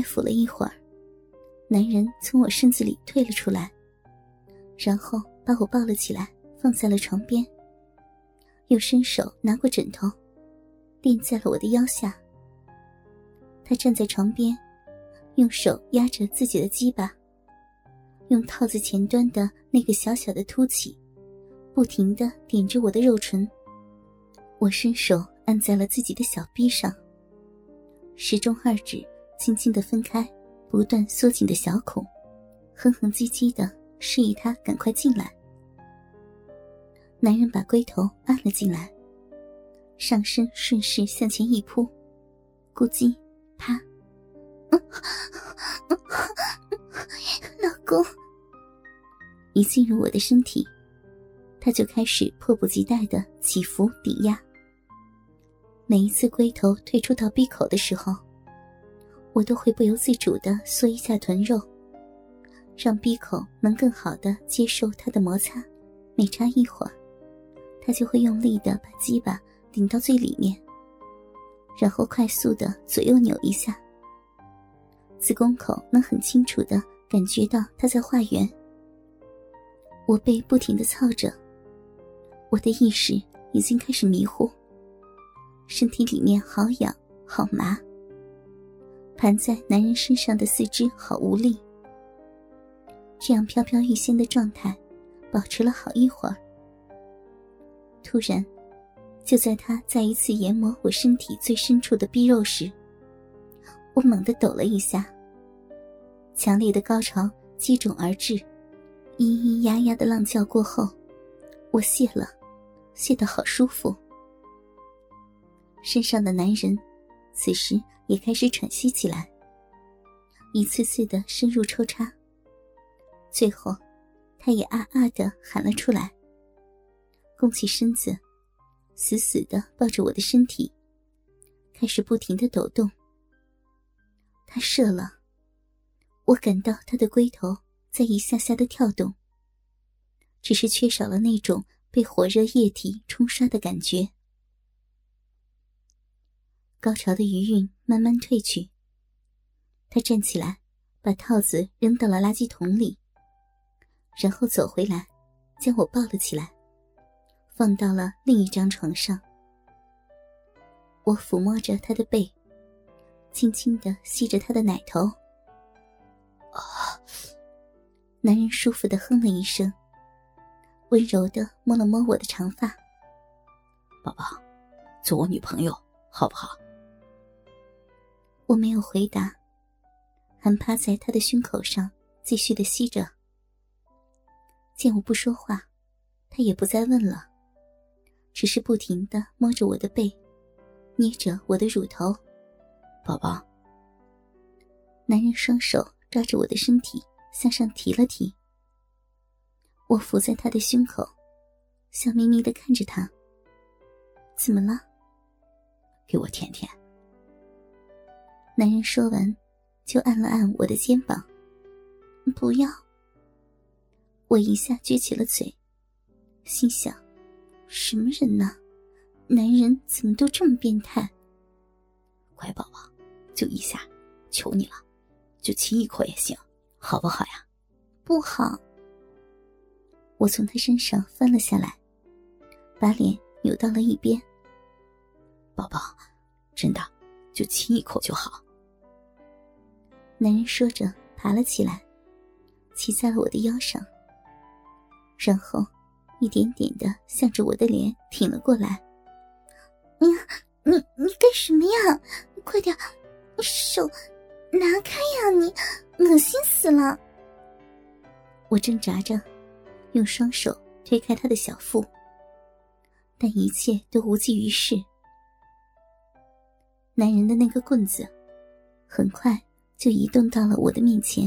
爱抚了一会儿，男人从我身子里退了出来，然后把我抱了起来，放在了床边，又伸手拿过枕头，垫在了我的腰下。他站在床边，用手压着自己的鸡巴，用套子前端的那个小小的凸起，不停的点着我的肉唇。我伸手按在了自己的小臂上，时钟二指轻轻的分开，不断缩紧的小孔，哼哼唧唧的示意他赶快进来。男人把龟头按了进来，上身顺势向前一扑，咕叽。他，老公，一进入我的身体，他就开始迫不及待的起伏抵压。每一次龟头退出到闭口的时候，我都会不由自主的缩一下臀肉，让鼻口能更好的接受他的摩擦。每插一会儿，他就会用力的把鸡巴顶到最里面。然后快速的左右扭一下，子宫口能很清楚的感觉到他在画圆。我被不停的操着，我的意识已经开始迷糊，身体里面好痒好麻，盘在男人身上的四肢好无力。这样飘飘欲仙的状态，保持了好一会儿，突然。就在他再一次研磨我身体最深处的逼肉时，我猛地抖了一下。强烈的高潮接踵而至，咿咿呀呀的浪叫过后，我泄了，泄得好舒服。身上的男人此时也开始喘息起来，一次次的深入抽插，最后，他也啊啊的喊了出来，弓起身子。死死的抱着我的身体，开始不停的抖动。他射了，我感到他的龟头在一下下的跳动，只是缺少了那种被火热液体冲刷的感觉。高潮的余韵慢慢退去，他站起来，把套子扔到了垃圾桶里，然后走回来，将我抱了起来。放到了另一张床上，我抚摸着他的背，轻轻的吸着他的奶头。啊！男人舒服的哼了一声，温柔的摸了摸我的长发。宝宝，做我女朋友好不好？我没有回答，还趴在他的胸口上继续的吸着。见我不说话，他也不再问了。只是不停的摸着我的背，捏着我的乳头，宝宝。男人双手抓着我的身体向上提了提，我伏在他的胸口，笑眯眯的看着他。怎么了？给我舔舔。男人说完，就按了按我的肩膀。不要。我一下撅起了嘴，心想。什么人呢？男人怎么都这么变态？乖宝宝，就一下，求你了，就亲一口也行，好不好呀？不好。我从他身上翻了下来，把脸扭到了一边。宝宝，真的，就亲一口就好。男人说着，爬了起来，骑在了我的腰上，然后。一点点的向着我的脸挺了过来。哎呀，你你干什么呀？快点，手拿开呀！你恶心死了！我挣扎着，用双手推开他的小腹，但一切都无济于事。男人的那个棍子，很快就移动到了我的面前。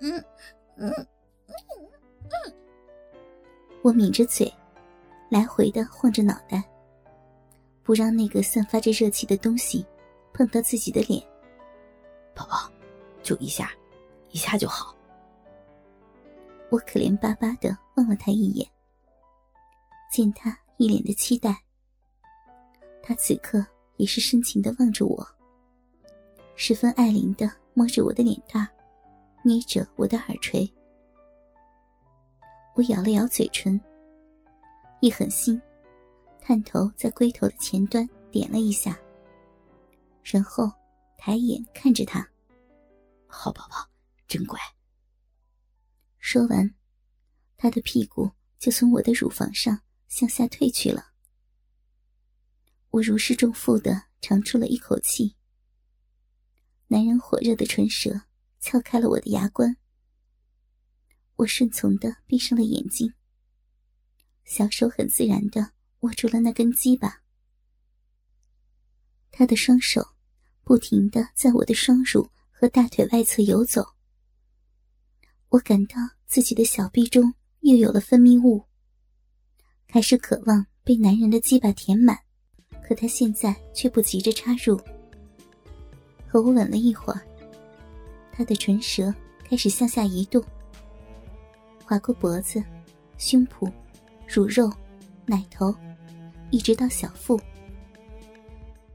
嗯嗯嗯嗯。我抿着嘴，来回的晃着脑袋，不让那个散发着热气的东西碰到自己的脸。宝宝，就一下，一下就好。我可怜巴巴的望了他一眼，见他一脸的期待，他此刻也是深情的望着我，十分爱怜的摸着我的脸蛋，捏着我的耳垂。我咬了咬嘴唇，一狠心，探头在龟头的前端点了一下，然后抬眼看着他。好宝宝，真乖。说完，他的屁股就从我的乳房上向下退去了。我如释重负的长出了一口气。男人火热的唇舌撬开了我的牙关，我顺从的闭上了眼睛，小手很自然的握住了那根鸡巴。他的双手不停的在我的双乳和大腿外侧游走，我感到自己的小臂中又有了分泌物，开始渴望被男人的鸡巴填满，可他现在却不急着插入。和我吻了一会儿，他的唇舌开始向下移动，划过脖子、胸脯、乳肉、奶头，一直到小腹。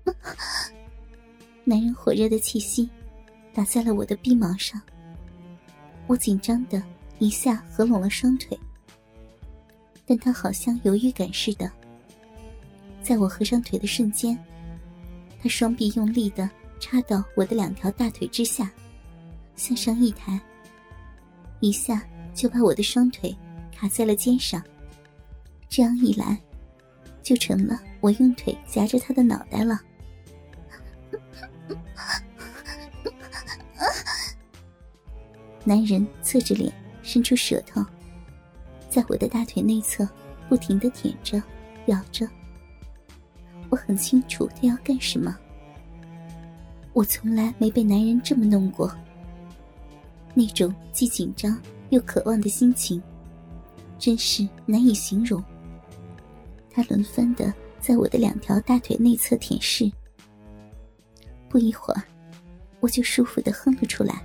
男人火热的气息打在了我的臂毛上，我紧张的一下合拢了双腿，但他好像有预感似的，在我合上腿的瞬间，他双臂用力的。插到我的两条大腿之下，向上一抬，一下就把我的双腿卡在了肩上。这样一来，就成了我用腿夹着他的脑袋了。男人侧着脸，伸出舌头，在我的大腿内侧不停的舔着、咬着。我很清楚他要干什么。我从来没被男人这么弄过，那种既紧张又渴望的心情，真是难以形容。他轮番的在我的两条大腿内侧舔舐，不一会儿，我就舒服的哼了出来。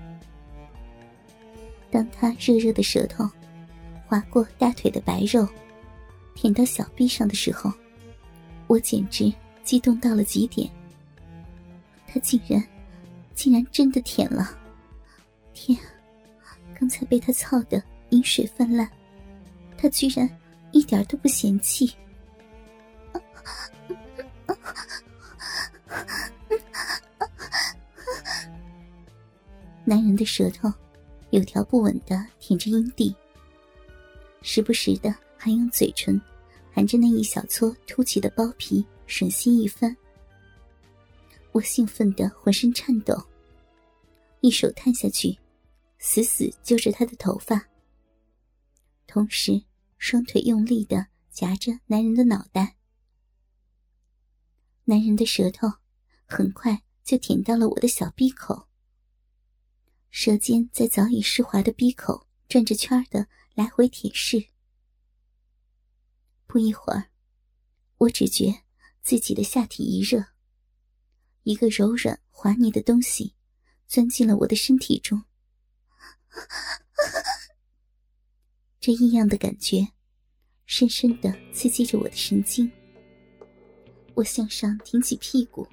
当他热热的舌头划过大腿的白肉，舔到小臂上的时候，我简直激动到了极点。他竟然，竟然真的舔了！天，刚才被他操的饮水泛滥，他居然一点都不嫌弃。男人的舌头有条不紊的舔着阴蒂，时不时的还用嘴唇含着那一小撮凸起的包皮吮吸一番。我兴奋的浑身颤抖，一手探下去，死死揪着他的头发，同时双腿用力的夹着男人的脑袋。男人的舌头很快就舔到了我的小闭口，舌尖在早已湿滑的闭口转着圈的来回舔舐。不一会儿，我只觉自己的下体一热。一个柔软滑腻的东西钻进了我的身体中，这异样的感觉深深的刺激着我的神经。我向上挺起屁股，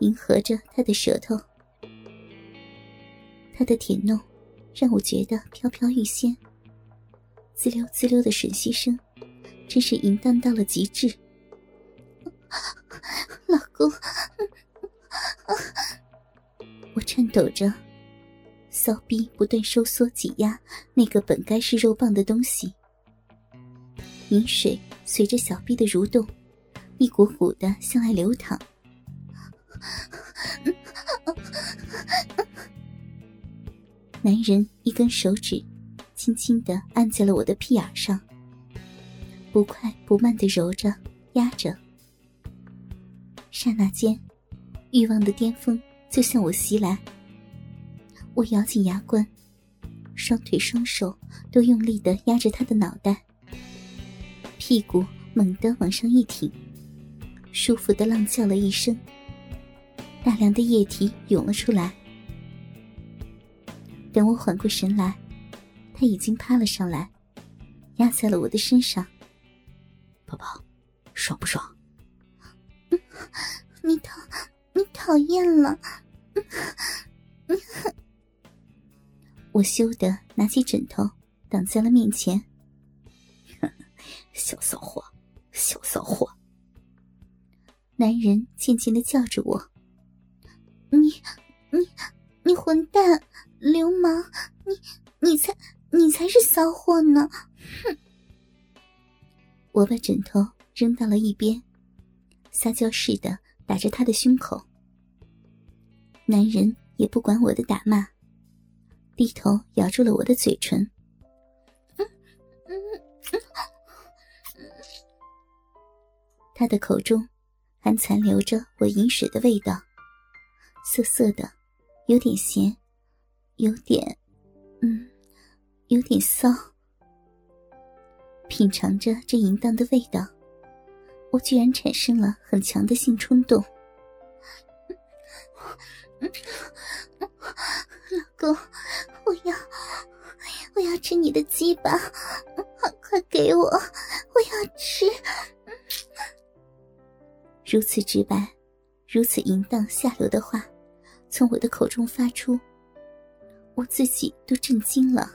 迎合着他的舌头。他的舔弄让我觉得飘飘欲仙，滋溜滋溜的吮吸声真是淫荡到了极致。老公。我颤抖着，骚逼不断收缩挤压那个本该是肉棒的东西，饮水随着小臂的蠕动，一股股的向外流淌。男人一根手指轻轻的按在了我的屁眼上，不快不慢的揉着压着，刹那间。欲望的巅峰就向我袭来，我咬紧牙关，双腿双手都用力的压着他的脑袋，屁股猛地往上一挺，舒服的浪叫了一声，大量的液体涌了出来。等我缓过神来，他已经趴了上来，压在了我的身上。宝宝，爽不爽？你讨。你讨厌了，我羞得拿起枕头挡在了面前。小骚货，小骚货！男人渐渐的叫着我：“你，你，你混蛋，流氓！你，你才，你才是骚货呢！”哼！我把枕头扔到了一边，撒娇似的打着他的胸口。男人也不管我的打骂，低头咬住了我的嘴唇。他的口中还残留着我饮水的味道，涩涩的，有点咸，有点，嗯，有点骚。品尝着这淫荡的味道，我居然产生了很强的性冲动。公，我要，我要吃你的鸡巴，快给我，我要吃。如此直白，如此淫荡下流的话，从我的口中发出，我自己都震惊了。